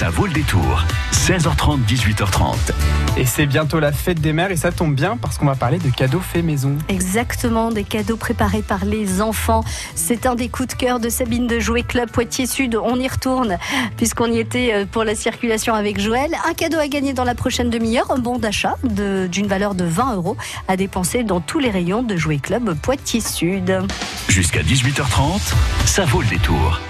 Ça vaut le détour. 16h30, 18h30. Et c'est bientôt la fête des mères et ça tombe bien parce qu'on va parler de cadeaux faits maison. Exactement, des cadeaux préparés par les enfants. C'est un des coups de cœur de Sabine de Jouet Club Poitiers Sud. On y retourne puisqu'on y était euh, pour la circulation avec Joël. Un cadeau à gagner dans la prochaine demi-heure, un bon d'achat d'une valeur de 20 euros à dépenser dans tous les rayons de Jouet Club Poitiers Sud. Jusqu'à 18h30, ça vaut le détour.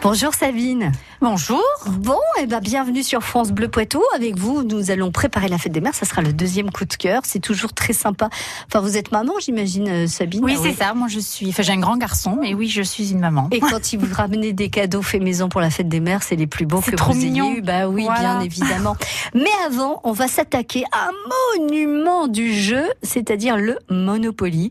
Bonjour Sabine. Bonjour. Bon, et eh ben bienvenue sur France Bleu Poitou. Avec vous, nous allons préparer la fête des mères. Ça sera le deuxième coup de cœur. C'est toujours très sympa. Enfin, vous êtes maman, j'imagine, euh, Sabine. Oui, c'est ça. Moi, je suis. Enfin, j'ai un grand garçon, mais oui, je suis une maman. Et quand il vous ramenez des cadeaux faits maison pour la fête des mères, c'est les plus beaux que trop vous mignon. ayez eu. Bah oui, bien évidemment. Mais avant, on va s'attaquer à un monument du jeu, c'est-à-dire le Monopoly.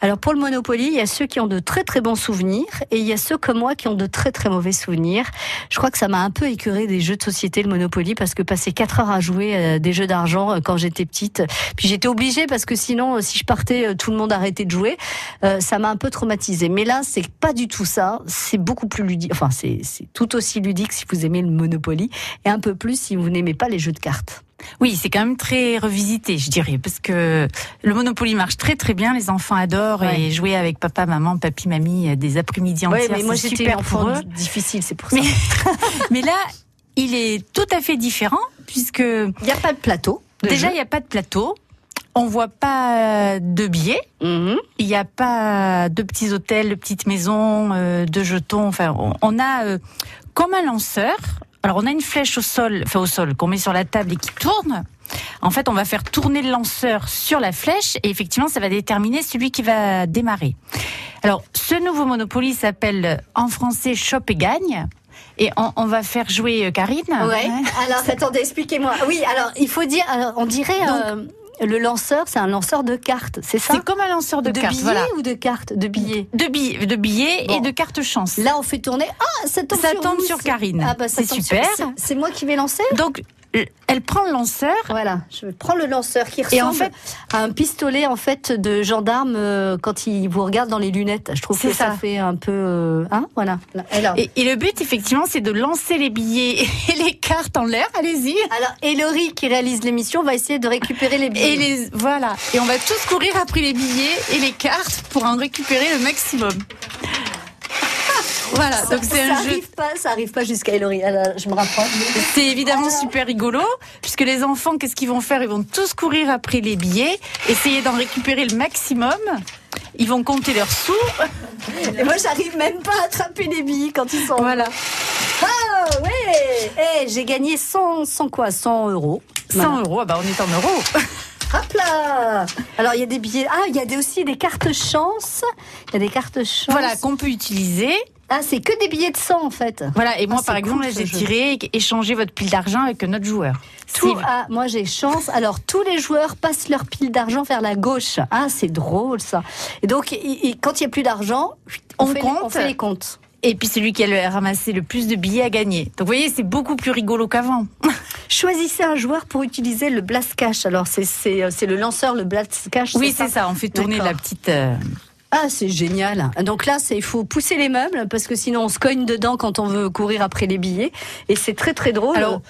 Alors pour le Monopoly, il y a ceux qui ont de très très bons souvenirs et il y a ceux comme moi qui ont de très très mauvais souvenirs. Je crois que ça m'a un peu écœuré des jeux de société, le Monopoly, parce que passer 4 heures à jouer euh, des jeux d'argent euh, quand j'étais petite, puis j'étais obligée parce que sinon, euh, si je partais, tout le monde arrêtait de jouer. ça m'a un peu traumatisé. Mais là, c'est pas du tout ça. C'est beaucoup plus ludique. Enfin, c'est tout aussi ludique si vous aimez le Monopoly et un peu plus si vous n'aimez pas les jeux de cartes. Oui, c'est quand même très revisité, je dirais, parce que le Monopoly marche très très bien. Les enfants adorent et jouer avec papa, maman, papy, mamie euh, des après-midi entières. Oui, mais moi j'étais pour eux. difficile, c'est pour ça. Mais, là, il est tout à fait différent puisque il n'y a pas de plateau. Déjà, il n'y a pas de plateau. On voit pas de billets. Mhm. Il n'y a pas de petits hôtels, de petites maisons, euh, de jetons. Enfin, on a euh, comme un lanceur alors on a une flèche au sol, enfin au sol, qu'on met sur la table et qui tourne. En fait, on va faire tourner le lanceur sur la flèche et effectivement, ça va déterminer celui qui va démarrer. Alors, ce nouveau Monopoly s'appelle en français Shop et gagne. Et on, va faire jouer euh, Karine. Ouais. Alors, attendez, expliquez-moi. Oui, alors il faut dire, on dirait. Euh, le lanceur, c'est un lanceur de cartes, c'est ça C'est comme un lanceur de, de cartes. Billets ou de cartes De billets De billets, de billets et de cartes chance. Là, on fait tourner. Ah, ça tombe, ça sur, tombe sur Karine. Ah, bah, c'est super. C'est moi qui vais lancer Donc, elle prend le lanceur. Voilà, je prends le lanceur qui ressemble en fait, à un pistolet en fait de gendarme euh, quand il vous regarde dans les lunettes. Je trouve que ça. fait un peu, euh, hein, voilà. Et, et, le but effectivement, c'est de lancer les billets et les cartes en l'air. Allez-y. Alors, Ellery qui réalise l'émission va essayer de récupérer les billets. Et les voilà. Et on va tous courir après les billets et les cartes pour en récupérer le maximum. Voilà, donc c'est un jeu. Pas, ça arrive pas jusqu'à Elori. je me rapproche. C'est évidemment super rigolo, puisque les enfants, qu'est-ce qu'ils vont faire? Ils vont tous courir après les billets, essayer d'en récupérer le maximum. Ils vont compter leurs sous. Et moi, j'arrive même pas à attraper les billets quand ils sont. Voilà. Ah ouais Eh, j'ai gagné 100, 100 quoi? 100 euros. 100 euros, ah bah on est en euros. Hop là Alors il y a des billets. Ah, il y a aussi des cartes chance. Il y a des cartes chance. Voilà, qu'on peut utiliser. Ah, c'est que des billets de 100 en fait. Voilà, et moi ah, par exemple, j'ai tiré, échangé votre pile d'argent avec notre joueur. Tout, ah, moi j'ai chance. Alors tous les joueurs passent leur pile d'argent vers la gauche. Ah, c'est drôle ça. Et donc, quand il n'y a plus d'argent, on, fait on fait les comptes. Et puis celui qui a ramassé le plus de billets a gagné. Donc vous voyez, c'est beaucoup plus rigolo qu'avant. Choisissez un joueur pour utiliser le blast cash. Alors c'est le lanceur, le blast cash. Oui, c'est ça. On fait tourner la petite. Euh, ah, c'est génial. Donc là, il faut pousser les meubles parce que sinon on se cogne dedans quand on veut courir après les billets. Et c'est très très drôle. Alors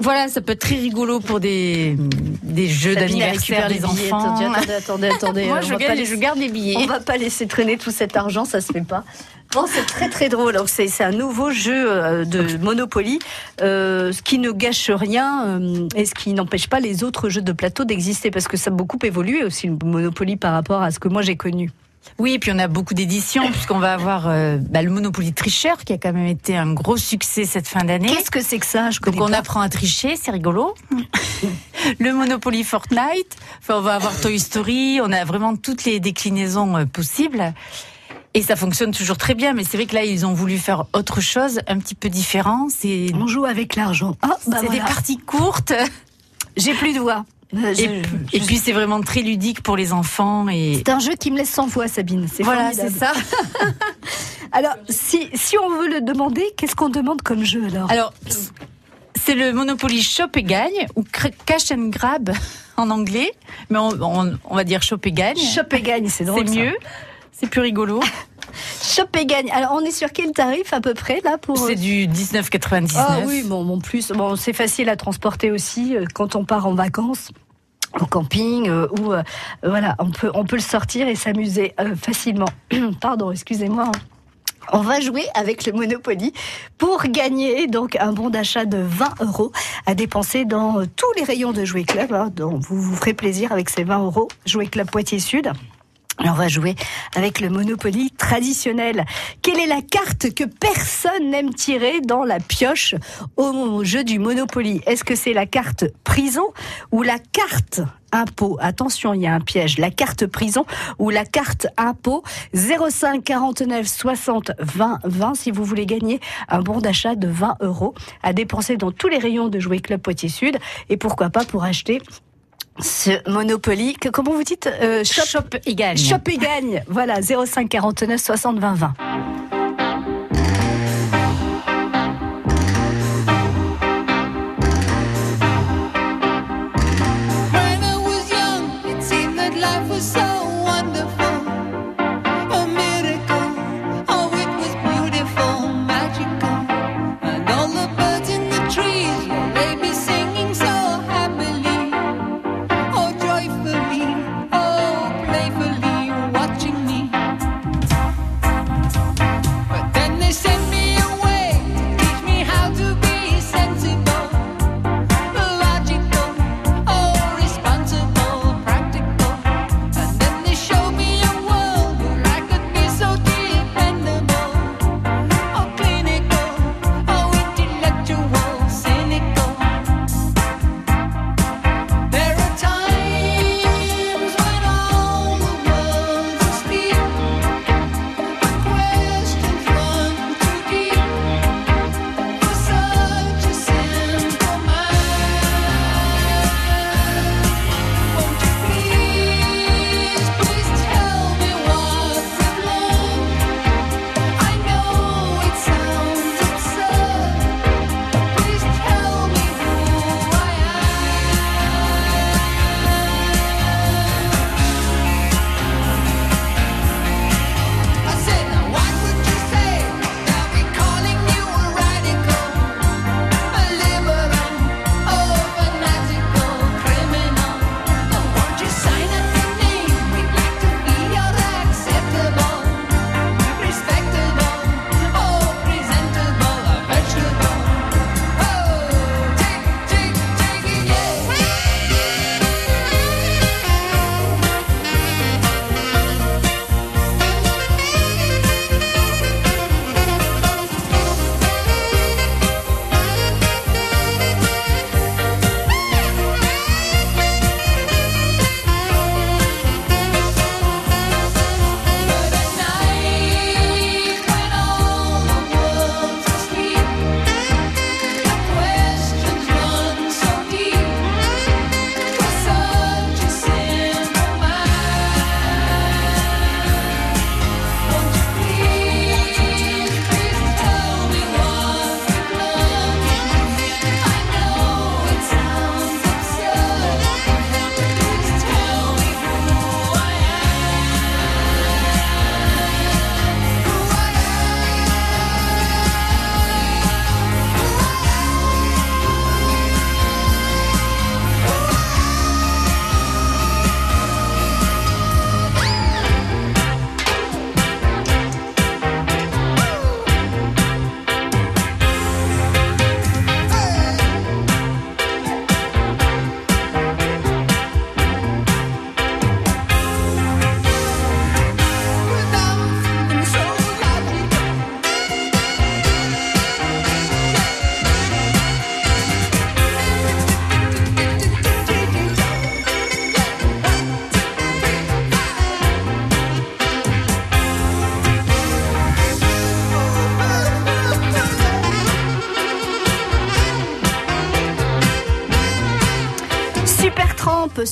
voilà, ça peut être très rigolo pour des, des jeux d'anniversaire des enfants. Attendez, attendez, attendez. Moi, je, garde, je garde les billets. On va pas laisser traîner tout cet argent, ça se fait pas. Bon, c'est très très drôle. C'est un nouveau jeu euh, de Monopoly, euh, ce qui ne gâche rien euh, et ce qui n'empêche pas les autres jeux de plateau d'exister parce que ça a beaucoup évolué aussi le Monopoly par rapport à ce que moi j'ai connu. Oui, et puis on a beaucoup d'éditions, puisqu'on va avoir euh, bah, le Monopoly Tricheur, qui a quand même été un gros succès cette fin d'année. Qu'est-ce que c'est que ça? Je Donc on apprend à tricher, c'est rigolo. le Monopoly Fortnite, enfin, on va avoir Toy Story, on a vraiment toutes les déclinaisons euh, possibles. Et ça fonctionne toujours très bien, mais c'est vrai que là, ils ont voulu faire autre chose, un petit peu différent. C'est on joue avec l'argent. Ah, bah c'est des parties courtes. J'ai plus de voix. Et, puis c'est vraiment très ludique pour les enfants. Et... C'est un jeu qui me laisse sans voix, Sabine. Voilà, c'est ça. alors, si, si on veut le demander, qu'est-ce qu'on demande comme jeu alors? Alors, c'est le Monopoly Shop et Gagne, ou Cash and Grab en anglais, mais on, va dire Shop et Gagne. Shop et Gagne, c'est drôle. C'est mieux, c'est plus rigolo. Chope et gagne. Alors, on est sur quel tarif à peu près là pour C'est du 19,99. Ah oui, bon, bon plus, bon, c'est facile à transporter aussi euh, quand on part en vacances au camping euh, ou euh, voilà, on peut on peut le sortir et s'amuser euh, facilement. Pardon, excusez-moi. On va jouer avec le Monopoly pour gagner donc un bon d'achat de 20 euros à dépenser dans euh, tous les rayons de Jouet Club. hein, dont vous vous ferez plaisir avec ces 20 euros. Jouet Club Poitiers Sud. Alors on va jouer avec le Monopoly traditionnel. Quelle est la carte que personne n'aime tirer dans la pioche au jeu du Monopoly? Est-ce que c'est la carte prison ou la carte impôt? Attention, il y a un piège. La carte prison ou la carte impôt? 05 49 60 20 20 si vous voulez gagner un bon d'achat de 20 euros à dépenser dans tous les rayons de Jouet Club Poitiers Sud. Et pourquoi pas pour acheter ce Monopoly, que, comment vous dites euh, shop, Shop et gagne. Shop et gagne. Voilà, 05 49 60 20 20.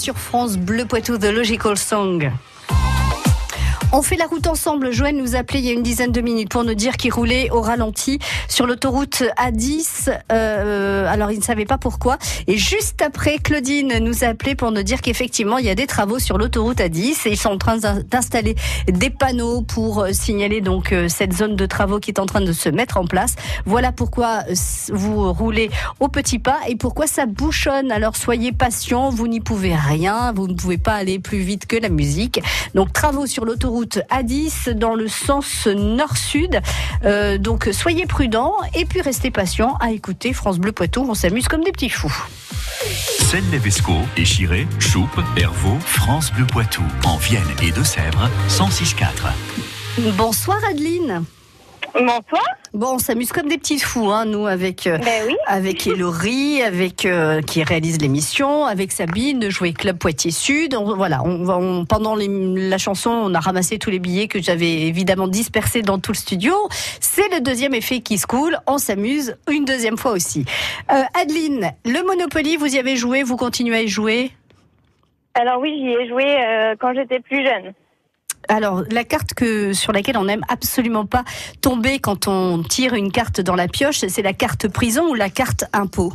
Sur France Bleu Poitou The Logical Song. On fait la route ensemble. Joël nous a appelé il y a une dizaine de minutes pour nous dire qu'il roulait au ralenti sur l'autoroute A10. Euh, alors, il ne savait pas pourquoi. Et juste après, Claudine nous a appelé pour nous dire qu'effectivement, il y a des travaux sur l'autoroute A10 et ils sont en train d'in- d'installer des panneaux pour euh, signaler donc euh, cette zone de travaux qui est en train de se mettre en place. Voilà pourquoi euh, vous roulez au petit pas et pourquoi ça bouchonne. Alors, soyez patient. Vous n'y pouvez rien. Vous ne pouvez pas aller plus vite que la musique. Donc travaux sur l'autoroute A10 dans le sens nord-sud. Euh, donc soyez prudents et puis restez patients à écouter France Bleu Poitou. On s'amuse comme des petits fous. Celle-Levesco, Échiré, Choupe, Hervaux, France Bleu Poitou, en Vienne et Deux-Sèvres, 106.4. Bonsoir Adeline. Bonsoir. Bon, on s'amuse comme des petits fous, hein, nous, avec euh, Ben oui. avec Elori, avec euh, qui réalise l'émission, avec Sabine de Jouer Club Poitiers Sud. On- voilà, on, va- on- pendant les- la chanson, on a ramassé tous les billets que j'avais évidemment dispersés dans tout le studio. C'est le deuxième effet qui se coule. On s'amuse une deuxième fois aussi. Euh, Adeline, le Monopoly, vous y avez joué, vous continuez à y jouer? Alors oui, j'y ai joué quand j'étais plus jeune. Alors, la carte que sur laquelle on n'aime absolument pas tomber quand on tire une carte dans la pioche, c'est la carte prison ou la carte impôt?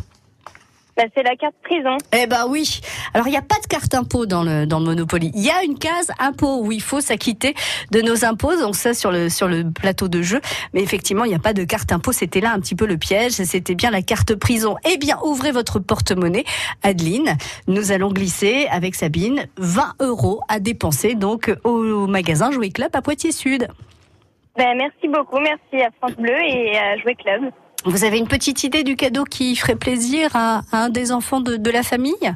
Bah, c'est la carte prison. Eh ben oui. Alors il n'y a pas de carte impôt dans le dans le Monopoly. Il y a une case impôt où il faut s'acquitter de nos impôts. Donc ça sur le sur le plateau de jeu. Mais effectivement il n'y a pas de carte impôt. C'était là un petit peu le piège. C'était bien la carte prison. Eh bien ouvrez votre porte-monnaie, Adeline. Nous allons glisser avec Sabine 20 euros à dépenser donc au magasin Jouet Club à Poitiers Sud. Ben, merci beaucoup, merci à France Bleu et à Jouer Club. Vous avez une petite idée du cadeau qui ferait plaisir à, à un des enfants de, de la famille?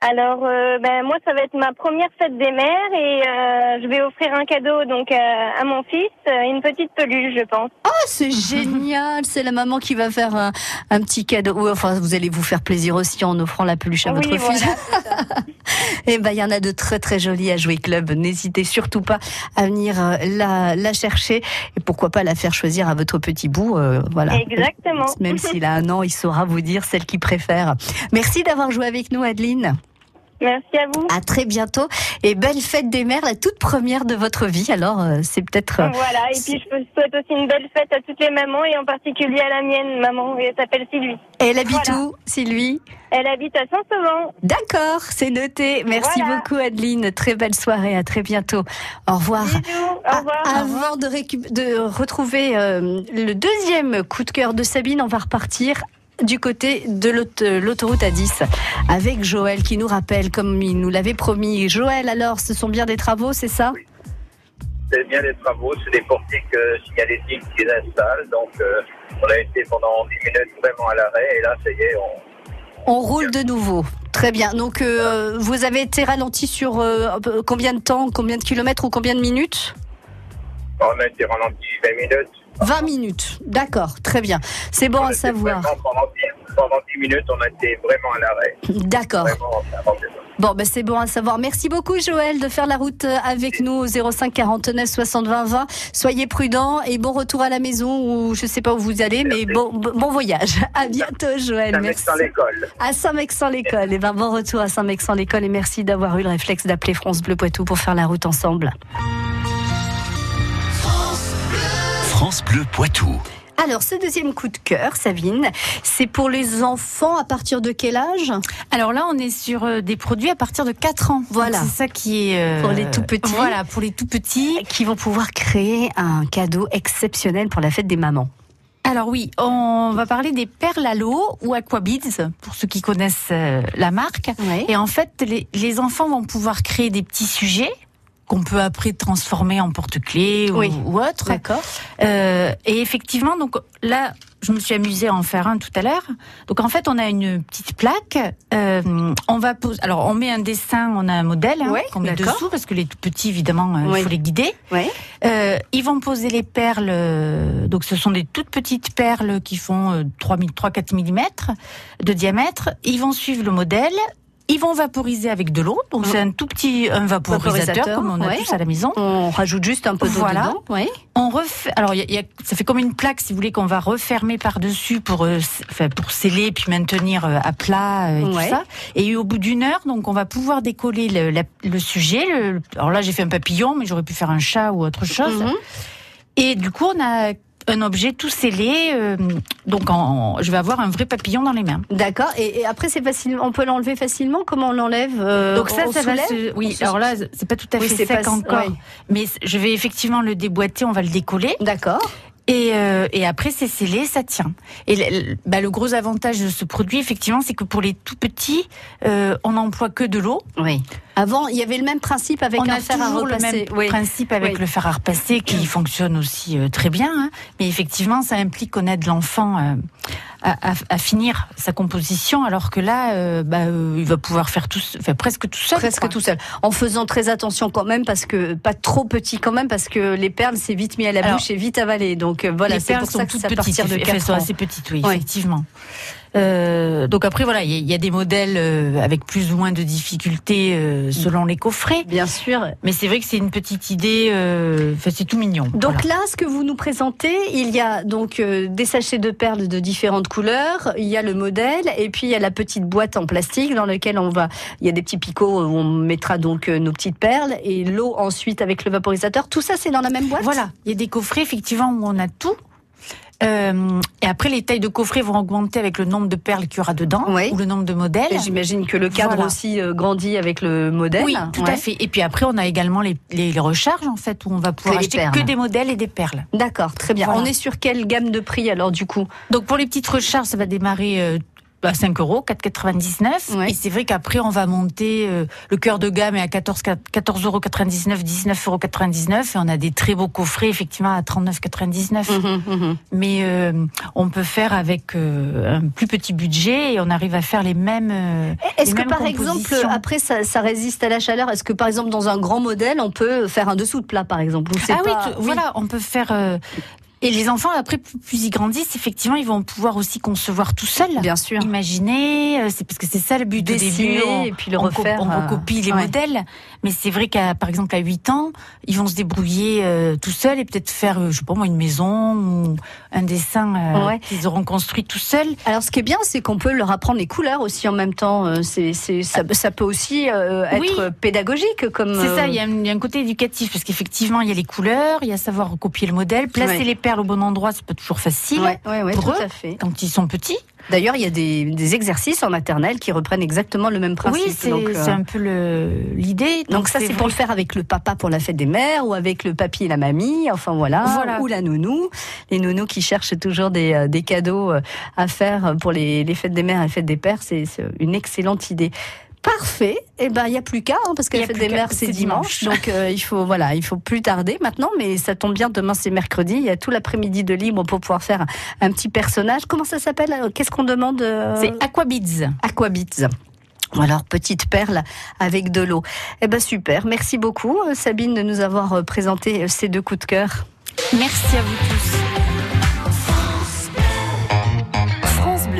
Alors, euh, ben, moi, ça va être ma première fête des mères et euh, je vais offrir un cadeau donc à, à mon fils, euh, une petite peluche, je pense. Oh, c'est génial, c'est la maman qui va faire un, un petit cadeau. Ou enfin, vous allez vous faire plaisir aussi en offrant la peluche à votre fils. voilà. Eh ben, il y en a de très très jolies à jouer club. N'hésitez surtout pas à venir euh, la, la chercher et pourquoi pas la faire choisir à votre petit bout. euh, voilà. Exactement. Même s'il a un an, il saura vous dire celle qu'il préfère. Merci d'avoir joué avec nous, Adeline. Merci à vous. À très bientôt et belle fête des mères, la toute première de votre vie. Alors, euh, c'est peut-être. euh, Voilà, et puis je souhaite aussi une belle fête à toutes les mamans et en particulier à la mienne, maman, elle s'appelle Sylvie. Elle habite Voilà. où, Sylvie? Elle habite à Saint-Sauvent. D'accord, c'est noté. Merci Voilà. beaucoup Adeline. Très belle soirée. À très bientôt. Au revoir. Bisous, au revoir. avant de, récup- de retrouver euh, le deuxième coup de cœur de Sabine, on va repartir du côté de l'autoroute A10 avec Joël qui nous rappelle, comme il nous l'avait promis. Joël, alors, ce sont bien des travaux, c'est ça? C'est bien des travaux, c'est des portiques euh, signalétiques qui installent. Donc, euh, on a été pendant 10 minutes vraiment à l'arrêt et là, ça y est, on, On roule de nouveau. Très bien. Donc, euh, vous avez été ralenti sur combien de temps, combien de kilomètres ou combien de minutes? On a été ralenti 20 minutes. 20 minutes. D'accord, très bien. C'est bon On à savoir. Pendant 10, pendant 10 minutes, on a été vraiment à l'arrêt. D'accord. Bon, ben c'est bon à savoir. Merci beaucoup, Joël, de faire la route euh, avec nous au 05 49 60 20 20. Soyez prudents et bon retour à la maison ou je sais pas où vous allez, mais bon, bon voyage. À bientôt, Joël. Ça met Merci. l'école. À Saint-Mexan-l'École. Et ben, bon retour à Saint-Mexan-l'École et merci d'avoir eu le réflexe d'appeler France Bleu Poitou pour faire la route ensemble. France Bleu Poitou. Alors, ce deuxième coup de cœur, Sabine, c'est pour les enfants à partir de quel âge? Alors là, on est sur euh, des produits à partir de 4 ans. Voilà. C'est ça qui est... euh, Pour les tout petits. Voilà, pour les tout petits. qui vont pouvoir créer un cadeau exceptionnel pour la fête des mamans. Alors oui, on va parler des perles à l'eau ou Aquabeads, pour ceux qui connaissent euh, la marque. Et en fait, les, les enfants vont pouvoir créer des petits sujets qu'on peut après transformer en porte-clés ou, Oui. ou autre. D'accord. Euh, et effectivement, donc là, je me suis amusée à en faire un tout à l'heure. Donc en fait, on a une petite plaque. Euh, on va poser. Alors on met un dessin, on a un modèle hein, Ouais, qu'on met dessous parce que les tout petits, évidemment, euh, il Oui. faut les guider. Ouais. Euh, ils vont poser les perles. euh, donc ce sont des toutes petites perles qui font euh, 3 4 mm de diamètre. Ils vont suivre le modèle. Ils vont vaporiser avec de l'eau, donc c'est un tout petit un vaporisateur, Vaporisateur, comme on a ouais. tous à la maison. On rajoute juste un peu d'eau Voilà. dedans. On refait. Alors, il y a- y a- ça fait comme une plaque, si vous voulez, qu'on va refermer par dessus pour, euh, pour sceller puis maintenir euh, à plat euh, et Ouais. tout ça. Et au bout d'une heure, donc, on va pouvoir décoller le, la- le sujet. le- alors là, j'ai fait un papillon, mais j'aurais pu faire un chat ou autre chose. Mhm. Et du coup, on a un objet tout scellé. euh, donc, en- en- je vais avoir un vrai papillon dans les mains. D'accord. Et, et après, c'est facile. On peut l'enlever facilement? Comment on l'enlève euh, Donc ça, on ça va se... Oui, se- alors là, c'est pas tout à Oui, fait sec pas- encore. Mais je vais effectivement le déboîter, on va le décoller. D'accord. Et, euh, et après, c'est scellé, ça tient. Et le, le- bah, le gros avantage de ce produit, effectivement, c'est que pour les tout petits, euh, on n'emploie que de l'eau. Oui. Avant, il y avait le même principe avec on un a fer à toujours le repasser. même Oui. principe avec Oui. le fer à repasser qui fonctionne aussi euh, très bien. hein. Mais effectivement, ça implique qu'on aide l'enfant euh, à, à- à finir sa composition, alors que là, euh, bah, euh, il va pouvoir faire tout, enfin, presque tout seul. Presque quoi. tout seul. En faisant très attention quand même, parce que pas trop petit quand même, parce que les perles c'est vite mis à la Alors, bouche et vite avalé. Donc euh, voilà, c'est pour sont ça que toutes à petites, partir de elles 4 sont ans. assez petites, oui, Ouais. effectivement. Euh, donc après voilà, il y, a- il y a des modèles euh, avec plus ou moins de difficultés euh, selon les coffrets, Bien sûr. mais c'est vrai que c'est une petite idée. euh, c'est tout mignon. Donc Voilà. là, ce que vous nous présentez, il y a donc des sachets de perles de différentes couleurs, il y a le modèle et puis il y a la petite boîte en plastique dans laquelle on va, il y a des petits picots où on mettra donc nos petites perles et l'eau ensuite avec le vaporisateur. Tout ça, c'est dans la même boîte? Voilà, il y a des coffrets effectivement où on a tout. Euh, et après, les tailles de coffrets vont augmenter avec le nombre de perles qu'il y aura dedans Oui. ou le nombre de modèles. Et j'imagine que le cadre Voilà. aussi euh, grandit avec le modèle. Oui, tout Ouais. à fait. Et puis après, on a également les, les, les recharges en fait où on va pouvoir acheter perles. que des modèles et des perles. D'accord, très bien. Voilà. On est sur quelle gamme de prix alors du coup? Donc pour les petites recharges, ça va démarrer euh, à 5 euros, 4,99. Ouais. Et c'est vrai qu'après, on va monter. euh, le cœur de gamme est à 14 14,99 euros, 19,99 euros. Et on a des très beaux coffrets, effectivement, à 39,99. Mais euh, on peut faire avec euh, un plus petit budget et on arrive à faire les mêmes. Est-ce que par exemple, après ça, ça résiste à la chaleur? Est-ce que par exemple dans un grand modèle, on peut faire un dessous de plat par exemple? Ah oui, tout- voilà, on peut faire. Euh, et les enfants, après, plus, ils grandissent, effectivement, ils vont pouvoir aussi concevoir tout seuls. Bien sûr. Imaginer, euh, c'est parce que c'est ça le but au Dessiner début. on- et puis le on co- refaire, On, euh, recopie les ouais. modèles, mais c'est vrai qu'à par exemple à 8 ans, ils vont se débrouiller euh, tout seuls et peut-être faire, euh, je sais pas moi, une maison ou un dessin euh, Ouais. qu'ils auront construit tout seuls. Alors ce qui est bien, c'est qu'on peut leur apprendre les couleurs aussi en même temps. C'est, ça, ça peut aussi être Oui. pédagogique comme. C'est ça, il y, a un, il y a un côté éducatif parce qu'effectivement il y a les couleurs, il y a savoir recopier le modèle, placer Ouais. les perles au bon endroit, c'est pas toujours facile. Ouais, pour tout eux. à fait. Quand ils sont petits. D'ailleurs, il y a des, des exercices en maternelle qui reprennent exactement le même principe. oui, c'est euh, un peu l'idée. donc ça, c'est pour le faire avec le papa pour la fête des mères ou avec le papy et la mamie, enfin voilà, Voilà. ou la nounou, les nounous qui cherchent toujours des, euh, des cadeaux euh, à faire pour les, les fêtes des mères et les fêtes des pères, c'est une excellente idée. Parfait. Eh ben, il y a plus qu'à, hein, parce que Il y la a fête plus des mères c'est dimanche, donc euh, il faut voilà, il faut plus tarder maintenant. Mais ça tombe bien, demain c'est mercredi, il y a tout l'après-midi de libre pour pouvoir faire un, petit personnage. Comment ça s'appelle Qu'est-ce qu'on demande euh, C'est Aquabids. Aquabits. Ou alors petite perle avec de l'eau. Eh ben super, merci beaucoup euh, Sabine de nous avoir euh, présenté euh, ces deux coups de cœur. Merci à vous tous.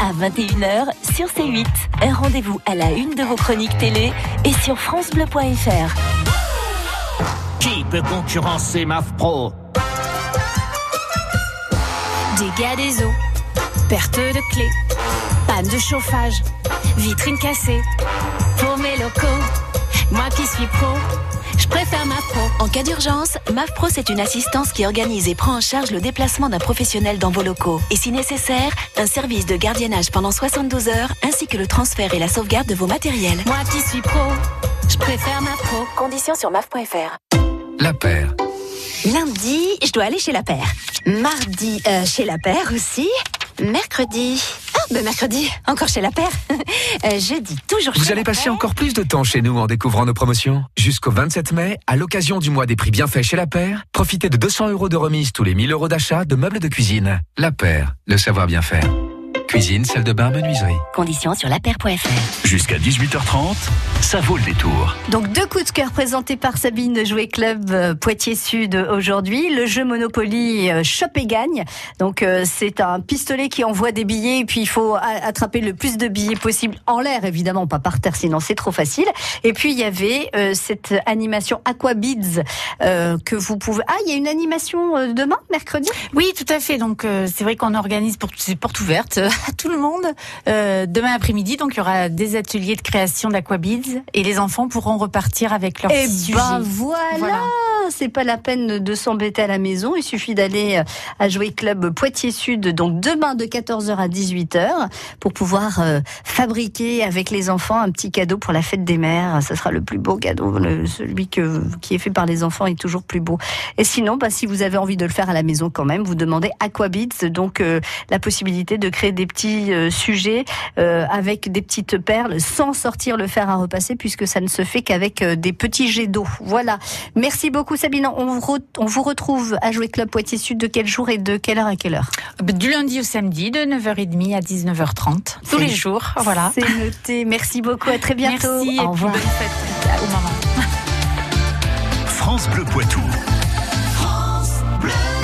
à 21h sur C8. Un rendez-vous à la une de vos chroniques télé et sur francebleu.fr. Qui peut concurrencer MAF Pro? Dégâts des eaux, perte de clés, panne de chauffage, vitrine cassée. Pour mes locaux, moi qui suis pro, je préfère ma pro. En cas d'urgence, MAF Pro c'est une assistance qui organise et prend en charge le déplacement d'un professionnel dans vos locaux. Et si nécessaire, un service de gardiennage pendant 72 heures, ainsi que le transfert et la sauvegarde de vos matériels. Moi qui suis pro, je préfère ma pro. Conditions sur MAF.fr. La paire. Lundi, je dois aller chez la paire. Mardi, euh, chez la paire aussi. Mercredi, ben mercredi, encore chez la paire. Euh, jeudi, toujours chez Vous allez la passer paire. encore plus de temps chez nous en découvrant nos promotions. Jusqu'au 27 mai, à l'occasion du mois des prix bienfaits chez La Paire, profitez de 200 euros de remise tous les 1000 euros d'achat de meubles de cuisine. La Paire, le savoir bien faire. Cuisine, salle de bain, menuiserie. Conditions sur lapaire.fr. Jusqu'à 18h30, ça vaut le détour. Donc deux coups de cœur présentés par Sabine Jouet Club euh, Poitiers Sud aujourd'hui. Le jeu Monopoly euh, Shop et gagne. Donc euh, c'est un pistolet qui envoie des billets et puis il faut attraper le plus de billets possible en l'air évidemment, pas par terre sinon c'est trop facile. Et puis il y avait euh, cette animation Aquabids euh, que vous pouvez. Ah il y a une animation demain mercredi? Oui, tout à fait. Donc euh, c'est vrai qu'on organise pour c'est porte ouverte euh, à tout le monde euh, demain après-midi. Donc il y aura des ateliers de création d'aquabids et les enfants pourront repartir avec leurs Eh petits ben sujets. voilà, c'est pas la peine de s'embêter à la maison. Il suffit d'aller euh, à Jouer Club Poitiers Sud, donc demain de 14h à 18h, pour pouvoir euh, fabriquer avec les enfants un petit cadeau pour la fête des mères. Ça sera le plus beau cadeau. Le- celui que, qui est fait par les enfants est toujours plus beau. Et sinon, bah, si vous avez envie de le faire à la maison quand même, vous demandez Aquabits, donc euh, la possibilité de créer des petits euh, sujets euh, avec des petites perles sans sortir le fer à repasser puisque ça ne se fait qu'avec euh, des petits jets d'eau. Voilà. Merci beaucoup Sabine. On vous, re- on vous retrouve à Jouer Club Poitiers Sud de quel jour et de quelle heure à quelle heure? Du lundi au samedi, de 9h30 à 19h30, tous les jours. Voilà. C'est noté. Merci beaucoup. À très bientôt. Merci et Au puis revoir. bonne fête au maman. France Bleu Poitou.